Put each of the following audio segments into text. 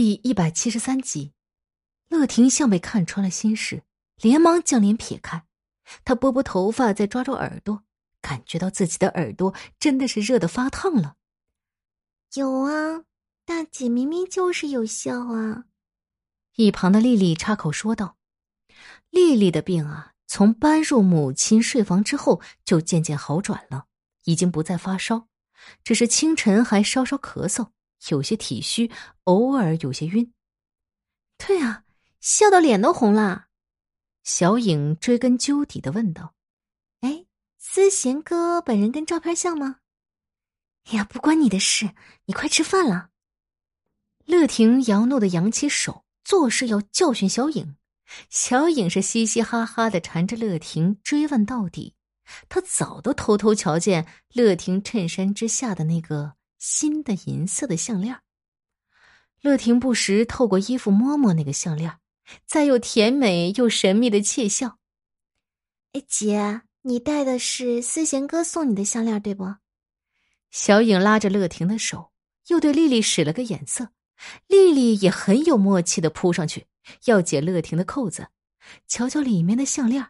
第一百七十三集，乐婷像被看穿了心事，连忙将脸撇开。她拨拨头发，再抓住耳朵，感觉到自己的耳朵真的是热得发烫了。有啊，大姐明明就是有效啊！一旁的丽丽插口说道：“丽丽的病啊，从搬入母亲睡房之后就渐渐好转了，已经不再发烧，只是清晨还稍稍咳嗽。”有些体虚，偶尔有些晕。对啊，笑到脸都红了。小影追根究底的问道：“哎，思贤哥本人跟照片像吗？”哎呀，不关你的事，你快吃饭了。乐婷摇怒的扬起手，做事要教训小影。小影是嘻嘻哈哈的缠着乐婷追问到底。他早都偷偷瞧见乐婷衬衫之下的那个。新的银色的项链，乐婷不时透过衣服摸摸那个项链，再又甜美又神秘的窃笑。哎，姐，你戴的是思贤哥送你的项链对不？小影拉着乐婷的手，又对丽丽使了个眼色，丽丽也很有默契的扑上去要解乐婷的扣子，瞧瞧里面的项链。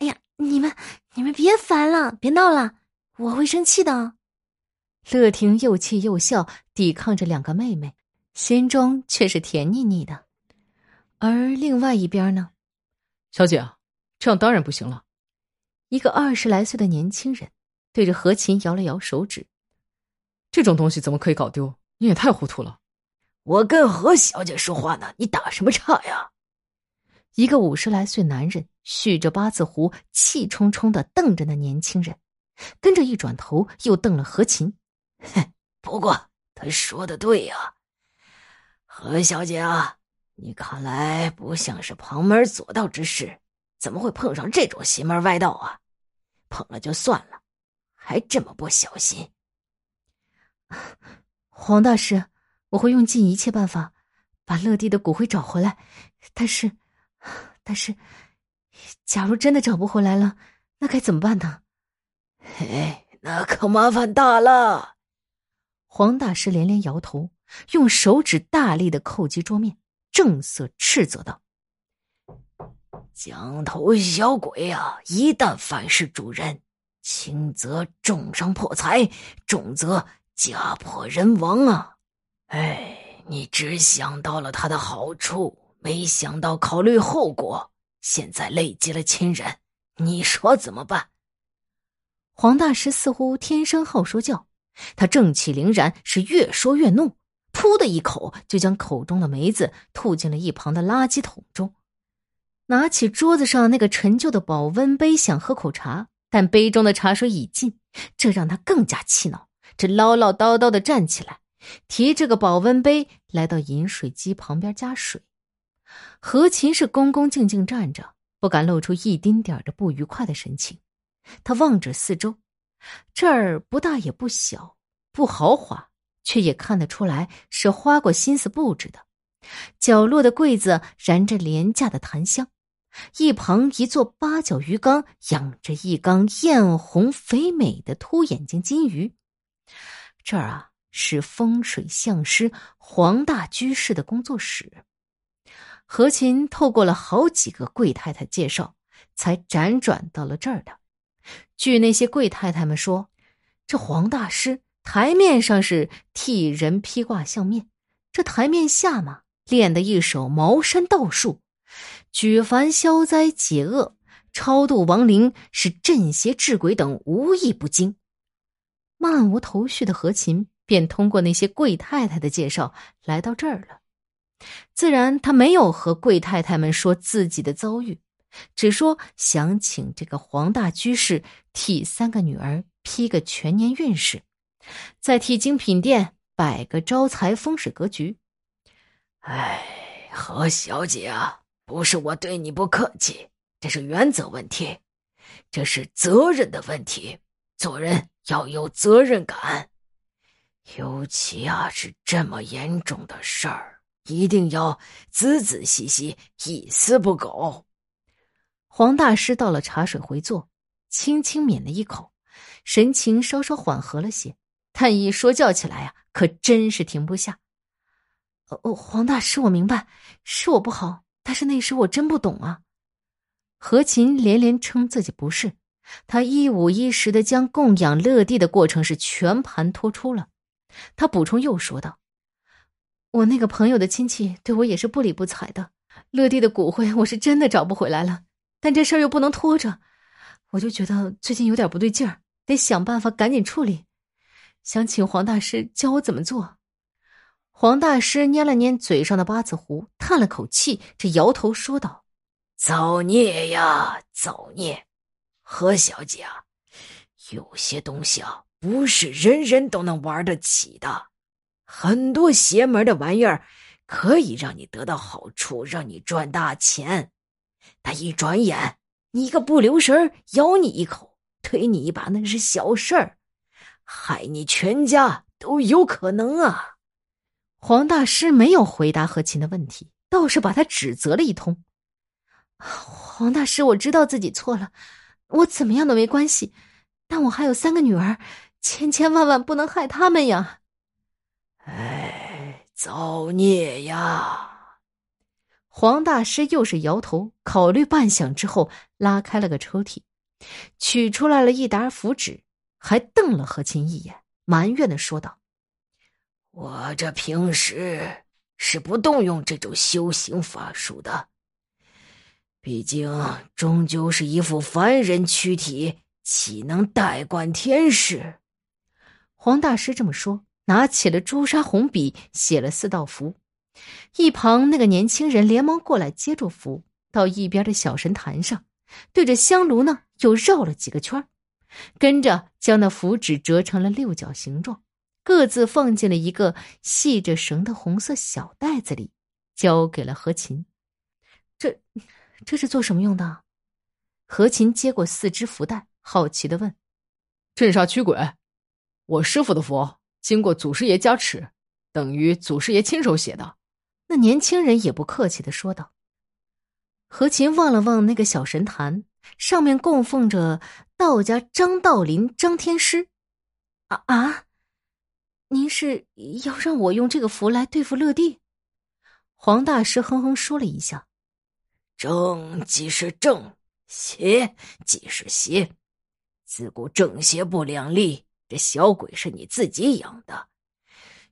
哎呀，你们你们别烦了，别闹了，我会生气的。乐婷又气又笑，抵抗着两个妹妹，心中却是甜腻腻的。而另外一边呢，小姐，这样当然不行了。一个二十来岁的年轻人对着何琴摇了摇手指：“这种东西怎么可以搞丢？你也太糊涂了。”我跟何小姐说话呢，你打什么岔呀？一个五十来岁男人蓄着八字胡，气冲冲的瞪着那年轻人，跟着一转头又瞪了何琴。哼，不过他说的对呀，何小姐啊，你看来不像是旁门左道之事，怎么会碰上这种邪门歪道啊？碰了就算了，还这么不小心。黄大师，我会用尽一切办法把乐蒂的骨灰找回来，但是，但是，假如真的找不回来了，那该怎么办呢？嘿，那可麻烦大了。黄大师连连摇头，用手指大力的叩击桌面，正色斥责道：“江头小鬼啊！一旦反噬主人，轻则重伤破财，重则家破人亡啊！哎，你只想到了他的好处，没想到考虑后果，现在累及了亲人，你说怎么办？”黄大师似乎天生好说教。他正气凛然，是越说越怒，噗的一口就将口中的梅子吐进了一旁的垃圾桶中，拿起桌子上那个陈旧的保温杯想喝口茶，但杯中的茶水已尽，这让他更加气恼。这唠唠叨叨的站起来，提着个保温杯来到饮水机旁边加水。何琴是恭恭敬敬站着，不敢露出一丁点的不愉快的神情。他望着四周。这儿不大也不小，不豪华，却也看得出来是花过心思布置的。角落的柜子燃着廉价的檀香，一旁一座八角鱼缸养着一缸艳红肥美的凸眼睛金鱼。这儿啊是风水相师黄大居士的工作室。何琴透过了好几个贵太太介绍，才辗转到了这儿的。据那些贵太太们说，这黄大师台面上是替人披挂相面，这台面下嘛，练的一手茅山道术，举凡消灾解厄、超度亡灵、是镇邪治鬼等，无一不精。漫无头绪的何琴便通过那些贵太太的介绍来到这儿了，自然他没有和贵太太们说自己的遭遇。只说想请这个黄大居士替三个女儿批个全年运势，再替精品店摆个招财风水格局。哎，何小姐啊，不是我对你不客气，这是原则问题，这是责任的问题。做人要有责任感，尤其啊是这么严重的事儿，一定要仔仔细细，一丝不苟。黄大师倒了茶水回座，轻轻抿了一口，神情稍稍缓和了些。但一说教起来呀，可真是停不下。哦哦，黄大师，我明白，是我不好，但是那时我真不懂啊。何琴连连称自己不是，他一五一十的将供养乐蒂的过程是全盘托出了。他补充又说道：“我那个朋友的亲戚对我也是不理不睬的，乐蒂的骨灰我是真的找不回来了，但这事儿又不能拖着，我就觉得最近有点不对劲儿，得想办法赶紧处理，想请黄大师教我怎么做。”黄大师捏了捏嘴上的八字胡，叹了口气，这摇头说道：“造孽呀，造孽！何小姐啊，有些东西啊，不是人人都能玩得起的。很多邪门的玩意儿，可以让你得到好处，让你赚大钱，他一转眼，你一个不留神咬你一口，推你一把，那是小事儿，害你全家都有可能啊！”黄大师没有回答何琴的问题，倒是把他指责了一通。黄大师，我知道自己错了，我怎么样都没关系，但我还有三个女儿，千千万万不能害他们呀！哎，造孽呀！黄大师又是摇头，考虑半晌之后，拉开了个抽屉，取出来了一沓符纸，还瞪了何琴一眼，埋怨的说道。我这平时是不动用这种修行法术的，毕竟终究是一副凡人躯体，岂能代管天事？黄大师这么说，拿起了朱砂红笔，写了四道符。一旁那个年轻人连忙过来接住符，到一边的小神坛上，对着香炉呢又绕了几个圈跟着将那符纸折成了六角形状。各自放进了一个系着绳的红色小袋子里，交给了何琴。这，这是做什么用的？何琴接过四只符袋，好奇的问：“镇煞驱鬼，我师傅的符，经过祖师爷加持，等于祖师爷亲手写的。”那年轻人也不客气的说道。何琴望了望那个小神坛，上面供奉着道家张道林、张天师。啊啊！您是要让我用这个符来对付乐蒂？黄大师哼哼说了一下：“正即是正，邪即是邪。自古正邪不两立，这小鬼是你自己养的，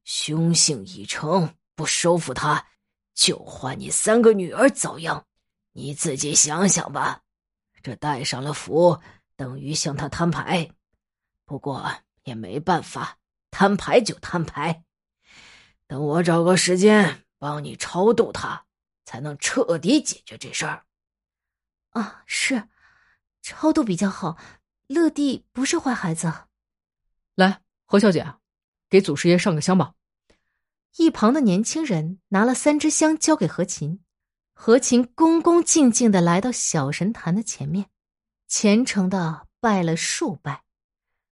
凶性已成，不收服他，就换你三个女儿遭殃。你自己想想吧。这带上了符，等于向他摊牌。不过也没办法。”摊牌就摊牌，等我找个时间帮你超度他，才能彻底解决这事儿。啊，是，超度比较好。乐蒂不是坏孩子。来，何小姐，给祖师爷上个香吧。一旁的年轻人拿了三支香交给何琴，何琴恭恭敬敬的来到小神坛的前面，虔诚的拜了数拜。